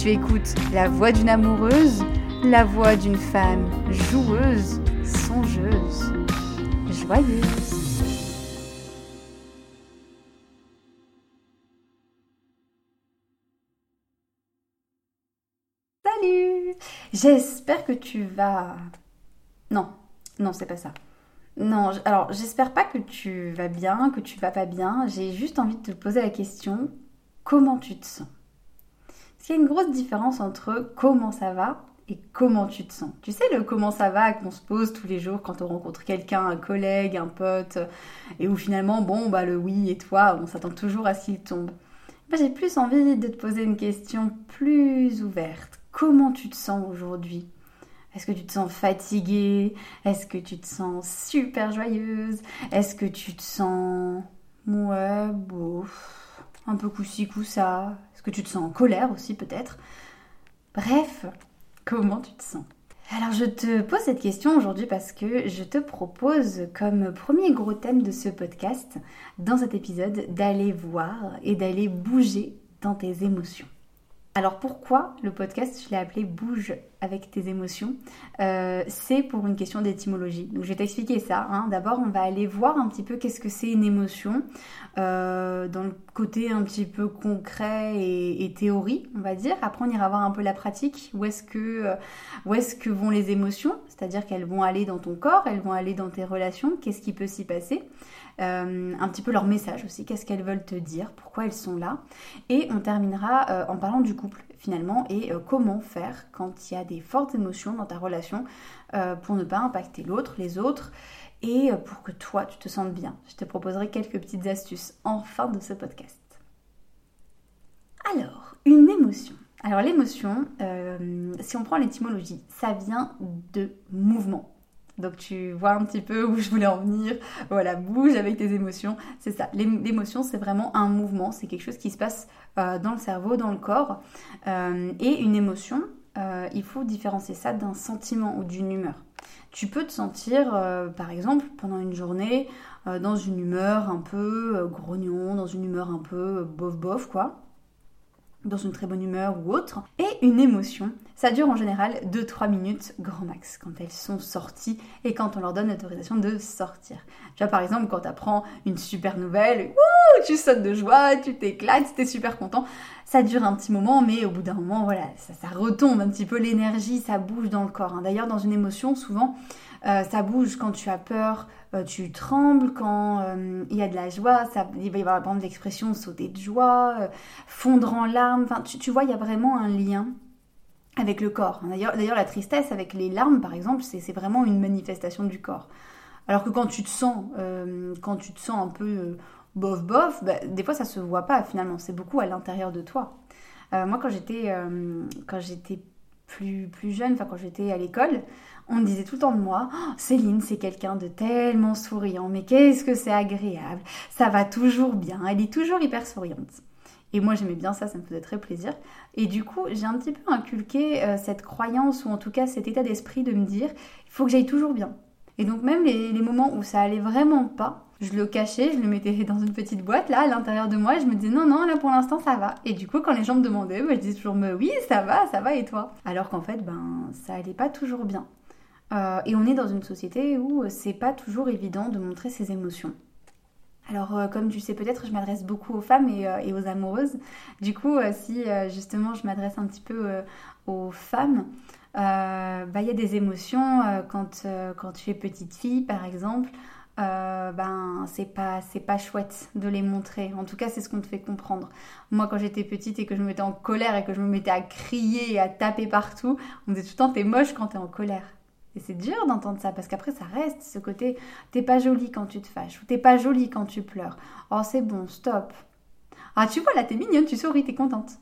Tu écoutes la voix d'une amoureuse, la voix d'une femme joueuse, songeuse, joyeuse. Salut J'espère que tu vas... Non, non, c'est pas ça. Non, alors j'espère pas que tu vas bien, que tu vas pas bien. J'ai juste envie de te poser la question, comment tu te sens? Parce qu'il y a une grosse différence entre comment ça va et comment tu te sens. Tu sais, le comment ça va qu'on se pose tous les jours quand on rencontre quelqu'un, un collègue, un pote, et où finalement, bon, bah le oui et toi, on s'attend toujours à ce qu'il tombe. J'ai plus envie de te poser une question plus ouverte. Comment tu te sens aujourd'hui? Est-ce que tu te sens fatiguée Est-ce que tu te sens super joyeuse? Est-ce que tu te sens... Ouais, bof, un peu coup-ci, coup-ça est-ce que tu te sens en colère aussi peut-être Bref, comment tu te sens? Alors je te pose cette question aujourd'hui parce que je te propose comme premier gros thème de ce podcast, dans cet épisode, d'aller voir et d'aller bouger dans tes émotions. Alors pourquoi le podcast, je l'ai appelé Bouge avec tes émotions euh, C'est pour une question d'étymologie. Donc je vais t'expliquer ça. Hein. D'abord, on va aller voir un petit peu qu'est-ce que c'est une émotion, euh, dans le côté un petit peu concret et, théorie, on va dire. Après, on ira voir un peu la pratique. Où euh, où est-ce que vont les émotions? C'est-à-dire qu'elles vont aller dans ton corps, elles vont aller dans tes relations. Qu'est-ce qui peut s'y passer? Euh, un petit peu leur message aussi, qu'est-ce qu'elles veulent te dire, pourquoi elles sont là? Et on terminera euh, en parlant du couple finalement et euh, comment faire quand il y a des fortes émotions dans ta relation pour ne pas impacter l'autre, les autres et pour que toi tu te sentes bien. Je te proposerai quelques petites astuces en fin de ce podcast. Alors, une émotion. Alors l'émotion, si on prend l'étymologie, ça vient de mouvement. Donc tu vois un petit peu où je voulais en venir. Voilà, bouge avec tes émotions. C'est ça. L'émotion, c'est vraiment un mouvement. C'est quelque chose qui se passe euh, dans le cerveau, dans le corps. Euh, et une émotion, euh, il faut différencier ça d'un sentiment ou d'une humeur. Tu peux te sentir, par exemple, pendant une journée, dans une humeur un peu grognon, dans une humeur un peu bof-bof, quoi dans une très bonne humeur ou autre. Et une émotion, ça dure en général 2-3 minutes grand max quand elles sont sorties et quand on leur donne l'autorisation de sortir. Tu vois par exemple quand tu apprends une super nouvelle, tu sautes de joie, tu t'éclates, tu es super content. Ça dure un petit moment mais au bout d'un moment voilà, ça, retombe un petit peu l'énergie, ça bouge dans le corps. Hein. D'ailleurs dans une émotion souvent euh, ça bouge quand tu as peur, euh, tu trembles, quand euh, il y a de la joie, ça, il va y avoir l'expression sauter de joie, fondre en larmes, enfin tu, vois, il y a vraiment un lien avec le corps. D'ailleurs, d'ailleurs la tristesse avec les larmes par exemple, c'est vraiment une manifestation du corps. Alors que quand tu te sens, quand tu te sens un peu bof bof, bah, des fois ça se voit pas finalement, c'est beaucoup à l'intérieur de toi. Euh, moi quand j'étais euh, quand j'étais plus, plus jeune, enfin quand j'étais à l'école, on me disait tout le temps de moi, oh, Céline c'est quelqu'un de tellement souriant, mais qu'est-ce que c'est agréable, ça va toujours bien, elle est toujours hyper souriante. Et moi j'aimais bien ça, ça me faisait très plaisir. Et du coup j'ai un petit peu inculqué euh, cette croyance, ou en tout cas cet état d'esprit de me dire, il faut que j'aille toujours bien. Et donc même les, moments où ça allait vraiment pas, je le cachais, je le mettais dans une petite boîte là à l'intérieur de moi. Et je me disais non, non, là pour l'instant ça va. Et du coup, quand les gens me demandaient, je disais toujours mais oui, ça va, ça va et toi? Alors qu'en fait, ben ça allait pas toujours bien. Euh, et on est dans une société où c'est pas toujours évident de montrer ses émotions. Alors, euh, comme tu sais peut-être, je m'adresse beaucoup aux femmes et, euh, aux amoureuses. Du coup, si justement je m'adresse un petit peu aux femmes, bah, il y a des émotions quand, quand tu es petite fille, par exemple. Euh, ben c'est pas c'est pas chouette de les montrer. En tout cas, c'est ce qu'on te fait comprendre. Moi, quand j'étais petite et que je me mettais en colère et que je me mettais à crier et à taper partout, on me disait tout le temps t'es moche quand t'es en colère. Et c'est dur d'entendre ça parce qu'après ça reste ce côté t'es pas jolie quand tu te fâches ou t'es pas jolie quand tu pleures. Oh c'est bon, stop. Ah tu vois là t'es mignonne, tu souris, t'es contente.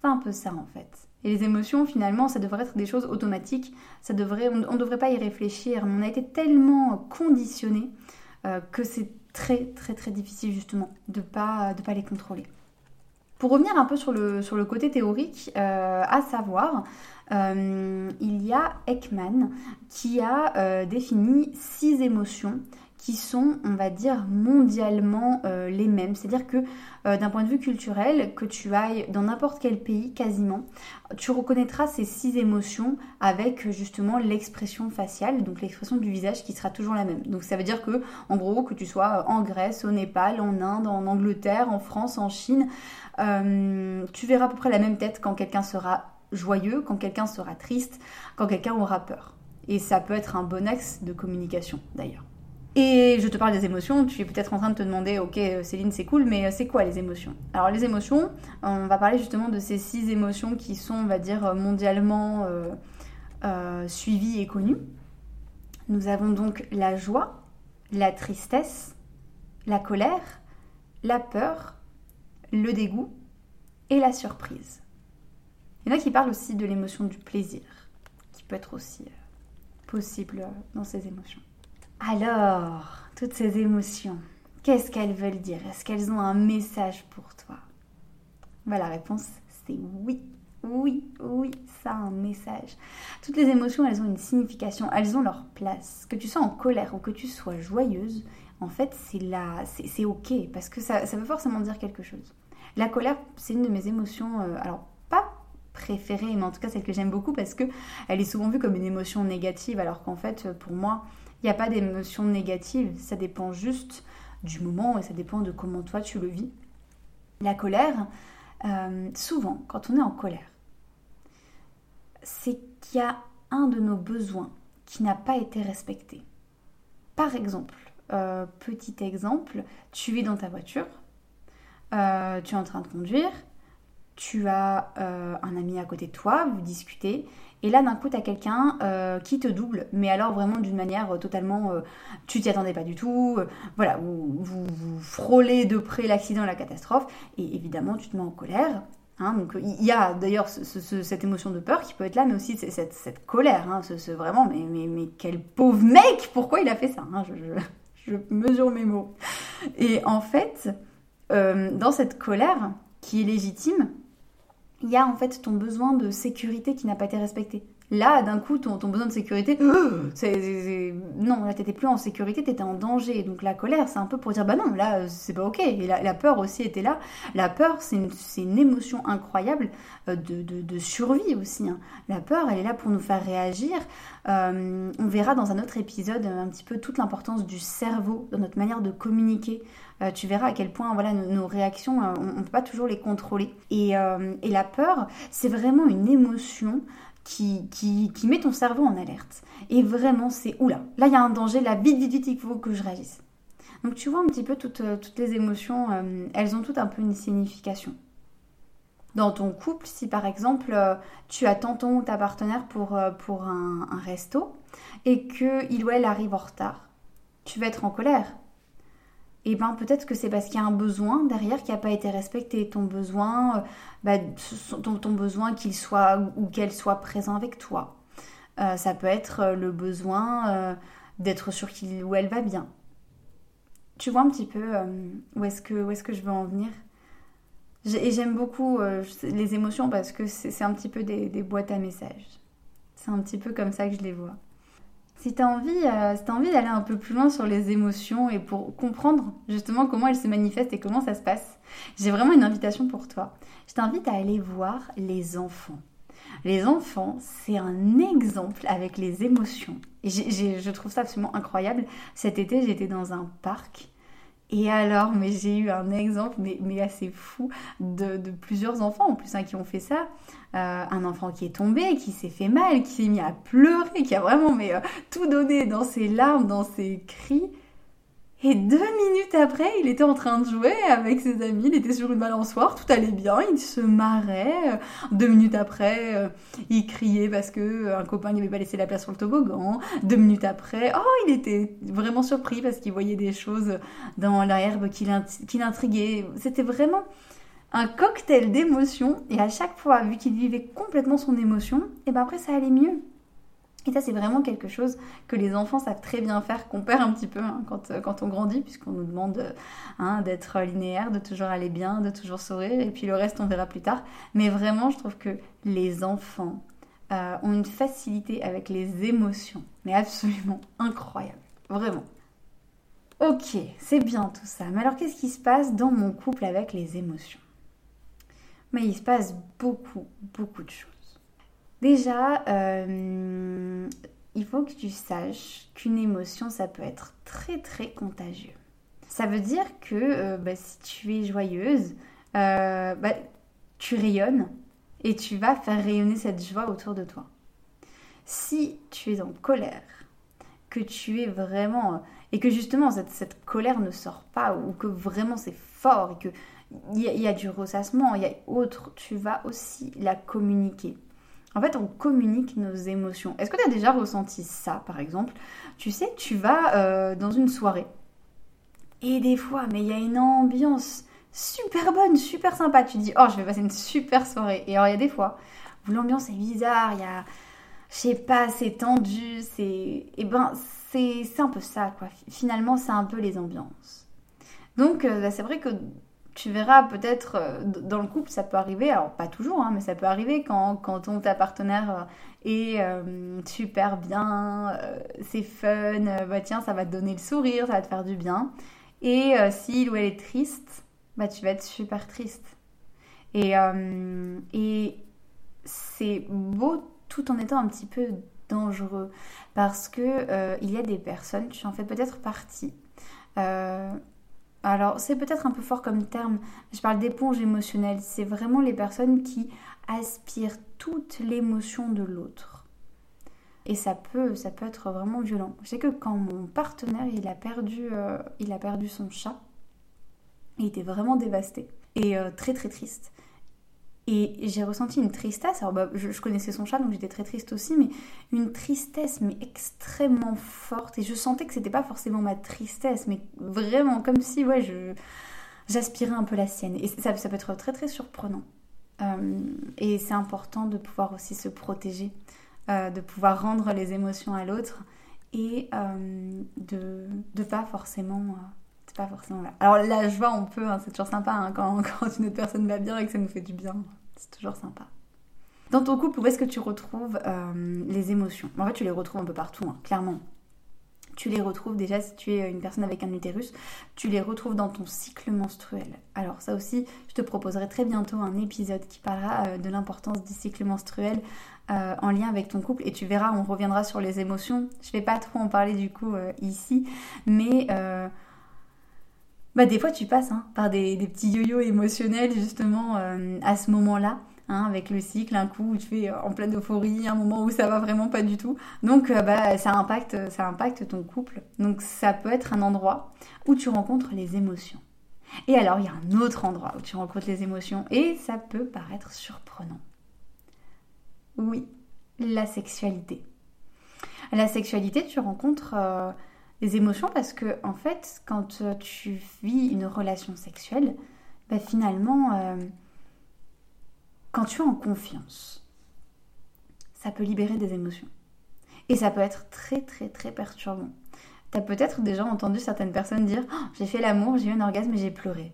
C'est un peu ça en fait. Et les émotions, finalement, ça devrait être des choses automatiques. Ça devrait, on ne devrait pas y réfléchir. On a été tellement conditionné euh, que c'est très très très difficile justement de pas de pas les contrôler. Pour revenir un peu sur le, sur le côté théorique, euh, à savoir, euh, il y a Ekman qui a défini six émotions qui sont, on va dire, mondialement euh, les mêmes. C'est-à-dire que euh, d'un point de vue culturel, que tu ailles dans n'importe quel pays quasiment, tu reconnaîtras ces six émotions avec justement l'expression faciale, donc l'expression du visage qui sera toujours la même. Donc ça veut dire que, en gros, que tu sois en Grèce, au Népal, en Inde, en Angleterre, en France, en Chine, euh, tu verras à peu près la même tête quand quelqu'un sera joyeux, quand quelqu'un sera triste, quand quelqu'un aura peur. Et ça peut être un bon axe de communication d'ailleurs. Et je te parle des émotions, tu es peut-être en train de te demander, ok Céline c'est cool, mais c'est quoi les émotions? Alors les émotions, on va parler justement de ces six émotions qui sont, on va dire, mondialement euh, euh, suivies et connues. Nous avons donc la joie, la tristesse, la colère, la peur, le dégoût et la surprise. Il y en a qui parlent aussi de l'émotion du plaisir, qui peut être aussi euh, possible dans ces émotions. Alors, toutes ces émotions, qu'est-ce qu'elles veulent dire? Est-ce qu'elles ont un message pour toi? Bah, La réponse, c'est oui. Oui, oui, ça a un message. Toutes les émotions, elles ont une signification, elles ont leur place. Que tu sois en colère ou que tu sois joyeuse, en fait, c'est là, c'est ok, parce que ça, ça veut forcément dire quelque chose. La colère, c'est une de mes émotions, euh, alors pas préférée, mais en tout cas celle que j'aime beaucoup parce que elle est souvent vue comme une émotion négative, alors qu'en fait, pour moi, il n'y a pas d'émotion négative, ça dépend juste du moment et ça dépend de comment toi tu le vis. La colère, euh, souvent, quand on est en colère, c'est qu'il y a un de nos besoins qui n'a pas été respecté. Par exemple, euh, petit exemple, tu es dans ta voiture, euh, tu es en train de conduire, tu as un ami à côté de toi, vous discutez, et là, d'un coup, tu as quelqu'un euh, qui te double, mais alors vraiment d'une manière euh, totalement. Euh, tu t'y attendais pas du tout. voilà, vous, vous, frôlez de près l'accident, la catastrophe, et évidemment, tu te mets en colère. Hein, donc il y a d'ailleurs cette émotion de peur qui peut être là, mais aussi cette, cette colère. Hein, ce, vraiment, mais, mais, mais, quel pauvre mec Pourquoi il a fait ça hein, je, je, mesure mes mots. Et en fait, dans cette colère qui est légitime, il y a en fait ton besoin de sécurité qui n'a pas été respecté. Là, d'un coup, ton, besoin de sécurité, non, là, t'étais plus en sécurité, t'étais en danger. Donc la colère, c'est un peu pour dire, bah non, là, c'est pas ok. Et la, peur aussi était là. La peur, c'est une, émotion incroyable euh, de, survie aussi. Hein. La peur, elle est là pour nous faire réagir. Euh, on verra dans un autre épisode un petit peu toute l'importance du cerveau dans notre manière de communiquer. Euh, tu verras à quel point voilà, nos, réactions, on ne peut pas toujours les contrôler. Et la peur, c'est vraiment une émotion qui, qui, met ton cerveau en alerte. Et vraiment, c'est oula, là il y a un danger, là vite, vite, vite, il faut que je réagisse. Donc tu vois un petit peu toutes, euh, toutes les émotions, euh, elles ont toutes un peu une signification. Dans ton couple, si par exemple euh, tu attends ton ou ta partenaire pour, pour un, un resto et qu'il ou elle arrive en retard, tu vas être en colère. Et ben peut-être que c'est parce qu'il y a un besoin derrière qui n'a pas été respecté. Ton besoin, euh, bah, ton, besoin qu'il soit ou qu'elle soit présent avec toi. Euh, ça peut être euh, le besoin d'être sûr qu'il ou elle va bien. Tu vois un petit peu où est-ce que, où est que je veux en venir? Et j'aime beaucoup les émotions parce que c'est un petit peu des boîtes à messages. C'est un petit peu comme ça que je les vois. Si tu euh, envie d'aller un peu plus loin sur les émotions et pour comprendre justement comment elles se manifestent et comment ça se passe, j'ai vraiment une invitation pour toi. Je t'invite à aller voir les enfants. Les enfants, c'est un exemple avec les émotions. Je trouve ça absolument incroyable. Cet été, j'étais dans un parc et alors, mais j'ai eu un exemple, mais, mais assez fou, de, plusieurs enfants en plus hein, qui ont fait ça. Euh, un enfant qui est tombé, qui s'est fait mal, qui s'est mis à pleurer, qui a vraiment mais, euh, tout donné dans ses larmes, dans ses cris. Et deux minutes après, il était en train de jouer avec ses amis, il était sur une balançoire, tout allait bien, il se marrait. Deux minutes après, euh, il criait parce que euh, un copain n'avait pas laissé la place sur le toboggan. Deux minutes après, oh, il était vraiment surpris parce qu'il voyait des choses dans l'herbe qui l'intriguaient. C'était vraiment un cocktail d'émotions et à chaque fois, vu qu'il vivait complètement son émotion, et ben après ça allait mieux. Et ça, c'est vraiment quelque chose que les enfants savent très bien faire, qu'on perd un petit peu hein, quand, euh, quand, on grandit, puisqu'on nous demande euh, hein, d'être linéaire, de toujours aller bien, de toujours sourire, et puis le reste, on verra plus tard. Mais vraiment, je trouve que les enfants euh, ont une facilité avec les émotions, mais absolument incroyable, vraiment. Ok, c'est bien tout ça, mais alors qu'est-ce qui se passe dans mon couple avec les émotions? Mais il se passe beaucoup, beaucoup de choses. Déjà, euh, il faut que tu saches qu'une émotion, ça peut être très très contagieux. Ça veut dire que euh, bah, si tu es joyeuse, euh, bah, tu rayonnes et tu vas faire rayonner cette joie autour de toi. Si tu es en colère, que tu es vraiment... et que justement cette, colère ne sort pas ou que vraiment c'est fort et qu'il y, y, a du ressassement, il y a autre, tu vas aussi la communiquer. En fait, on communique nos émotions. Est-ce que tu as déjà ressenti ça, par exemple? Tu sais, tu vas euh, dans une soirée. Et des fois, mais il y a une ambiance super bonne, super sympa. Tu dis, oh, je vais passer une super soirée. Et alors, il y a des fois où l'ambiance est bizarre, il y a, je sais pas, c'est tendu, c'est. Eh ben, c'est un peu ça, quoi. Finalement, c'est un peu les ambiances. Donc, euh, bah, c'est vrai que tu verras peut-être euh, dans le couple, ça peut arriver, alors pas toujours, hein, mais ça peut arriver quand, quand ton ta partenaire euh, est euh, super bien, c'est fun, bah tiens, ça va te donner le sourire, ça va te faire du bien. Et s'il ou elle est triste, bah tu vas être super triste. Et, et c'est beau tout en étant un petit peu dangereux parce que il y a des personnes, tu en fais peut-être partie, alors, c'est peut-être un peu fort comme terme, je parle d'éponge émotionnelle. C'est vraiment les personnes qui aspirent toute l'émotion de l'autre. Et ça peut, ça peut être vraiment violent. Je sais que quand mon partenaire, il a perdu, euh, il a perdu son chat, il était vraiment dévasté et euh, très très triste. Et j'ai ressenti une tristesse. Alors, bah, je, connaissais son chat, donc j'étais très triste aussi, mais une tristesse, mais extrêmement forte. Et je sentais que c'était pas forcément ma tristesse, mais vraiment comme si, ouais, je, j'aspirais un peu la sienne. Et ça, ça peut être très, très surprenant. Euh, et c'est important de pouvoir aussi se protéger, euh, de pouvoir rendre les émotions à l'autre et euh, de ne pas forcément pas forcément. Alors la joie, on peut, hein, c'est toujours sympa hein, quand, quand, une autre personne va bien et que ça nous fait du bien. C'est toujours sympa. Dans ton couple, où est-ce que tu retrouves euh, les émotions? En fait, tu les retrouves un peu partout, hein, clairement. Tu les retrouves déjà si tu es une personne avec un utérus, tu les retrouves dans ton cycle menstruel. Alors ça aussi, je te proposerai très bientôt un épisode qui parlera euh, de l'importance du cycle menstruel euh, en lien avec ton couple et tu verras, on reviendra sur les émotions. Je vais pas trop en parler du coup ici, mais bah, des fois tu passes hein, par des, petits yo-yo émotionnels justement euh, à ce moment-là. Hein, avec le cycle, un coup où tu fais euh, en pleine euphorie, un moment où ça va vraiment pas du tout. Donc euh, bah, ça, impacte, ça impacte ton couple. Donc ça peut être un endroit où tu rencontres les émotions. Et alors il y a un autre endroit où tu rencontres les émotions et ça peut paraître surprenant. Oui, la sexualité. La sexualité, tu rencontres Les émotions parce que en fait, quand euh, tu vis une relation sexuelle, bah, finalement, euh, quand tu es en confiance, ça peut libérer des émotions. Et ça peut être très très très perturbant. T'as peut-être déjà entendu certaines personnes dire oh, J'ai fait l'amour, j'ai eu un orgasme et j'ai pleuré.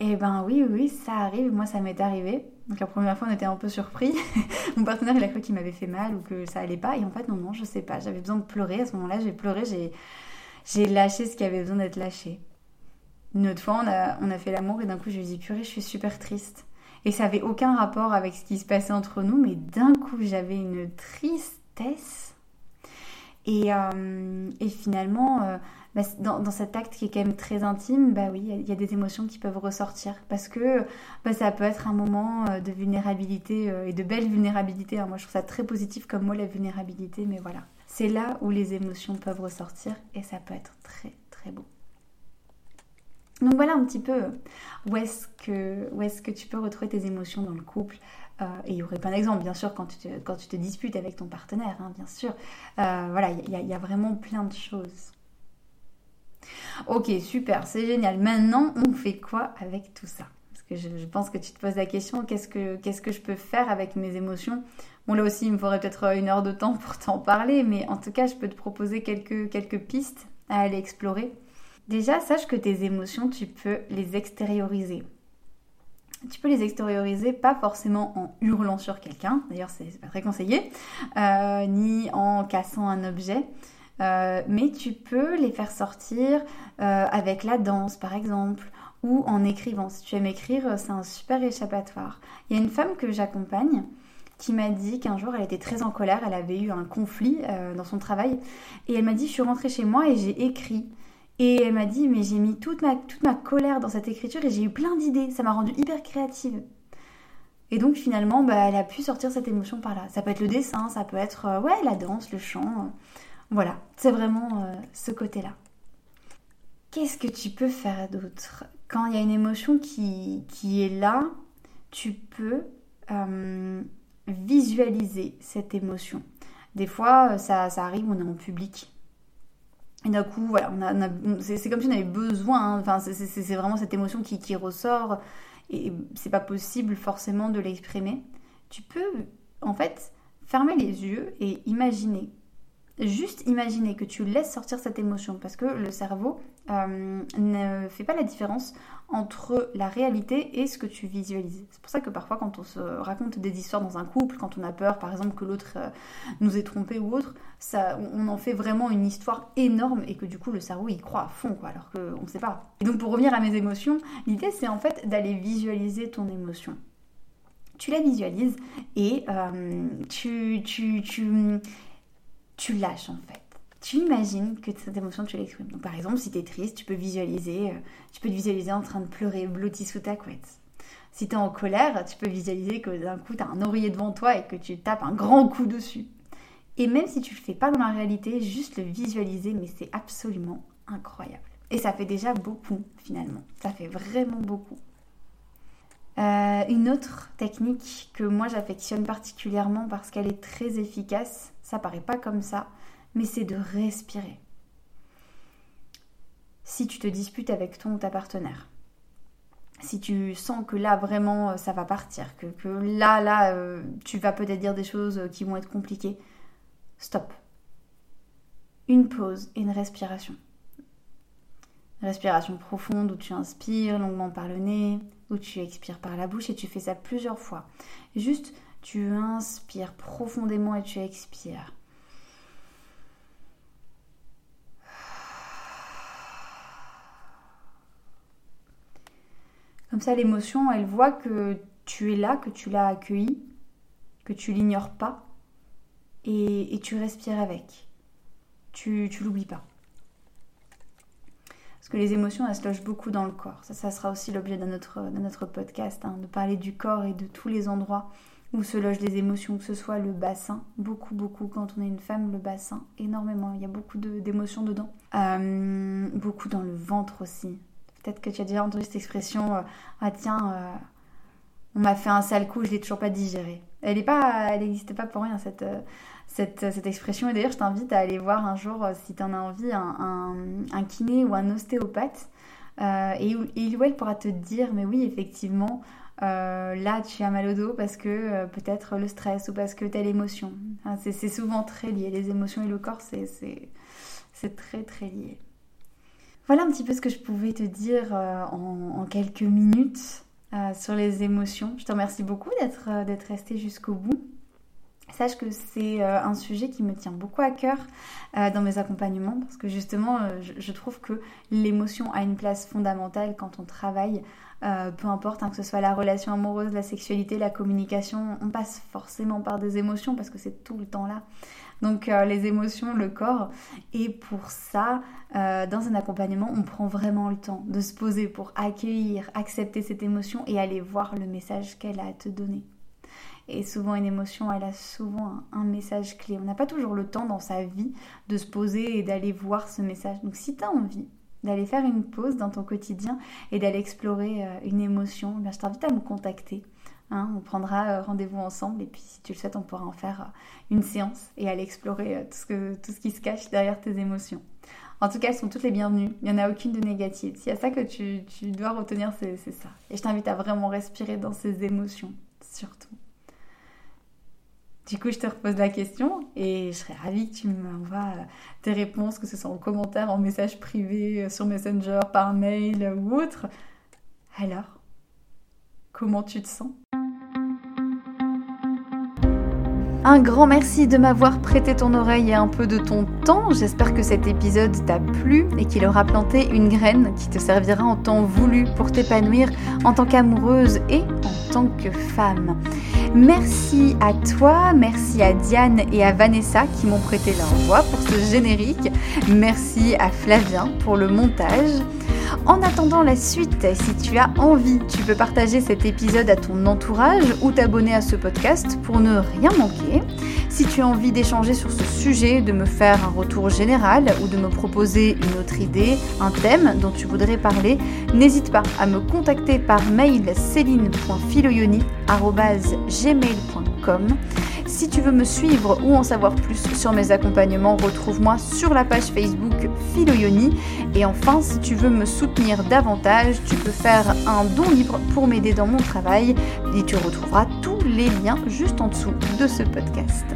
Eh ben oui, oui, ça arrive. Moi, ça m'est arrivé. Donc la première fois, on était un peu surpris. Mon partenaire, il a cru qu'il m'avait fait mal ou que ça allait pas. Et en fait, non, non, je sais pas. J'avais besoin de pleurer. À ce moment-là, j'ai pleuré. J'ai, lâché ce qui avait besoin d'être lâché. Une autre fois, on a, fait l'amour et d'un coup, je lui ai dit purée, je suis super triste. Et ça avait aucun rapport avec ce qui se passait entre nous, mais d'un coup, j'avais une tristesse. Et, euh, finalement, euh, dans, cet acte qui est quand même très intime, bah oui, il y, a des émotions qui peuvent ressortir parce que bah, ça peut être un moment euh, de vulnérabilité euh, et de belle vulnérabilité. Hein. Moi, je trouve ça très positif comme mot la vulnérabilité, mais voilà, c'est là où les émotions peuvent ressortir et ça peut être très très beau. Donc voilà un petit peu où est-ce que, où est que tu peux retrouver tes émotions dans le couple. Euh, et il y aurait plein d'exemples, bien sûr, quand tu, te, quand tu te disputes avec ton partenaire, hein, bien sûr. voilà, il y, a vraiment plein de choses. Ok, super, c'est génial. Maintenant, on fait quoi avec tout ça? Parce que je, pense que tu te poses la question, qu'est-ce que, je peux faire avec mes émotions? Bon, là aussi, il me faudrait peut-être une heure de temps pour t'en parler, mais en tout cas, je peux te proposer quelques, quelques pistes à aller explorer. Déjà, sache que tes émotions, tu peux les extérioriser. Tu peux les extérioriser pas forcément en hurlant sur quelqu'un, d'ailleurs c'est pas très conseillé, euh, ni en cassant un objet, euh, mais tu peux les faire sortir euh, avec la danse par exemple ou en écrivant. Si tu aimes écrire, euh, c'est un super échappatoire. Il y a une femme que j'accompagne qui m'a dit qu'un jour elle était très en colère, elle avait eu un conflit dans son travail et elle m'a dit je suis rentrée chez moi et j'ai écrit. Et elle m'a dit mais j'ai mis toute ma, toute ma colère dans cette écriture et j'ai eu plein d'idées, ça m'a rendue hyper créative. Et donc finalement, bah, elle a pu sortir cette émotion par là. Ça peut être le dessin, ça peut être ouais la danse, le chant. Voilà, c'est vraiment euh, ce côté-là. Qu'est-ce que tu peux faire d'autre? Quand il y a une émotion qui, qui est là, tu peux euh, visualiser cette émotion. Des fois, ça, ça, arrive, on est en public. Et d'un coup, on a, c'est comme si on avait besoin, hein. enfin, c'est vraiment cette émotion qui, qui ressort et c'est pas possible forcément de l'exprimer. Tu peux, en fait, fermer les yeux et imaginer Juste imaginer que tu laisses sortir cette émotion parce que le cerveau euh, ne fait pas la différence entre la réalité et ce que tu visualises. C'est pour ça que parfois quand on se raconte des histoires dans un couple, quand on a peur par exemple que l'autre euh, nous ait trompé ou autre, ça, on en fait vraiment une histoire énorme et que du coup le cerveau il croit à fond quoi, alors qu'on ne sait pas. Et donc pour revenir à mes émotions, l'idée c'est en fait d'aller visualiser ton émotion tu la visualises et euh, tu, tu, tu, tu lâches en fait. Tu imagines que cette émotion, tu l'exprimes. Donc par exemple, si tu es triste, tu peux visualiser, euh, tu peux te visualiser en train de pleurer, blotti sous ta couette. Si tu es en colère, tu peux visualiser que d'un coup, tu as un oreiller devant toi et que tu tapes un grand coup dessus. Et même si tu le fais pas dans la réalité, juste le visualiser, mais c'est absolument incroyable. Et ça fait déjà beaucoup finalement. Ça fait vraiment beaucoup. Euh, une autre technique que moi j'affectionne particulièrement parce qu'elle est très efficace, ça paraît pas comme ça, mais c'est de respirer. Si tu te disputes avec ton ou ta partenaire, si tu sens que là vraiment euh, ça va partir, que, là, là, euh, tu vas peut-être dire des choses qui vont être compliquées, stop. Une pause et une respiration. Respiration profonde où tu inspires longuement par le nez, où tu expires par la bouche et tu fais ça plusieurs fois. Juste, tu inspires profondément et tu expires. Comme ça, l'émotion, elle voit que tu es là, que tu l'as accueilli, que tu l'ignores pas, et, tu respires avec. Tu, tu l'oublies pas. Parce que les émotions, elles se logent beaucoup dans le corps. Ça, sera aussi l'objet notre, de notre podcast, hein, de parler du corps et de tous les endroits où se logent les émotions, que ce soit le bassin, beaucoup, beaucoup, quand on est une femme, le bassin, énormément, il y a beaucoup d'émotions dedans. Euh, beaucoup dans le ventre aussi. Peut-être que tu as déjà entendu cette expression, euh, ah tiens, euh, On m'a fait un sale coup, je l'ai toujours pas digéré. Elle n'existait pas, pour rien cette, cette, cette expression. Et d'ailleurs, je t'invite à aller voir un jour, si tu en as envie, un, un, kiné ou un ostéopathe. et, il ou elle pourra te dire, mais oui, effectivement, euh, là tu as mal au dos parce que euh, peut-être le stress ou parce que telle émotion. c'est souvent très lié, les émotions et le corps, c'est très très lié. Voilà un petit peu ce que je pouvais te dire euh, en, quelques minutes sur les émotions. Je te remercie beaucoup d'être resté jusqu'au bout. Sache que c'est un sujet qui me tient beaucoup à cœur dans mes accompagnements parce que justement, je trouve que l'émotion a une place fondamentale quand on travaille euh, peu importe, hein, que ce soit la relation amoureuse, la sexualité, la communication, on passe forcément par des émotions parce que c'est tout le temps là. Donc euh, les émotions, le corps. Et pour ça, euh, dans un accompagnement, on prend vraiment le temps de se poser pour accueillir, accepter cette émotion et aller voir le message qu'elle a à te donner. Et souvent, une émotion, elle a souvent un, message clé. On n'a pas toujours le temps dans sa vie de se poser et d'aller voir ce message. Donc si tu as envie d'aller faire une pause dans ton quotidien et d'aller explorer euh, une émotion, eh je t'invite à me contacter. Hein. on prendra euh, rendez-vous ensemble et puis si tu le souhaites, on pourra en faire euh, une séance et aller explorer tout ce, qui se cache derrière tes émotions. En tout cas, elles sont toutes les bienvenues. Il n'y en a aucune de négative. S'il y a ça que tu dois retenir, c'est ça. Et je t'invite à vraiment respirer dans ces émotions, surtout. Du coup, je te repose la question et je serais ravie que tu m'envoies euh, tes réponses, que ce soit en commentaire, en message privé, euh, sur Messenger, par mail ou autre. Alors, comment tu te sens? Un grand merci de m'avoir prêté ton oreille et un peu de ton temps. J'espère que cet épisode t'a plu et qu'il aura planté une graine qui te servira en temps voulu pour t'épanouir en tant qu'amoureuse et en tant que femme. Merci à toi, merci à Diane et à Vanessa qui m'ont prêté leur voix pour ce générique. Merci à Flavien pour le montage. En attendant la suite, si tu as envie, tu peux partager cet épisode à ton entourage ou t'abonner à ce podcast pour ne rien manquer. Si tu as envie d'échanger sur ce sujet, de me faire un retour général ou de me proposer une autre idée, un thème dont tu voudrais parler, n'hésite pas à me contacter par mail. Si tu veux me suivre ou en savoir plus sur mes accompagnements, retrouve-moi sur la page Facebook Philoyoni. Et enfin, si tu veux me soutenir davantage, tu peux faire un don libre pour m'aider dans mon travail tu retrouveras les liens juste en dessous de ce podcast.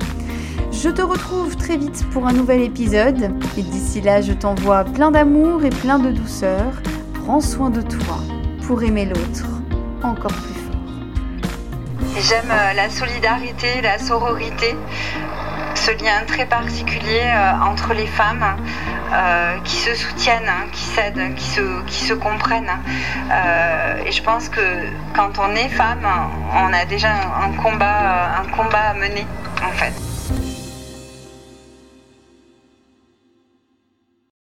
Je te retrouve très vite pour un nouvel épisode et d'ici là, je t'envoie plein d'amour et plein de douceur. Prends soin de toi pour aimer l'autre encore plus fort. J'aime euh, la solidarité, la sororité, ce lien très particulier euh, entre les femmes euh, qui se soutiennent, hein, qui s'aident, qui se, qui se comprennent. et je pense que quand on est femme, on a déjà un combat, un combat à mener en fait.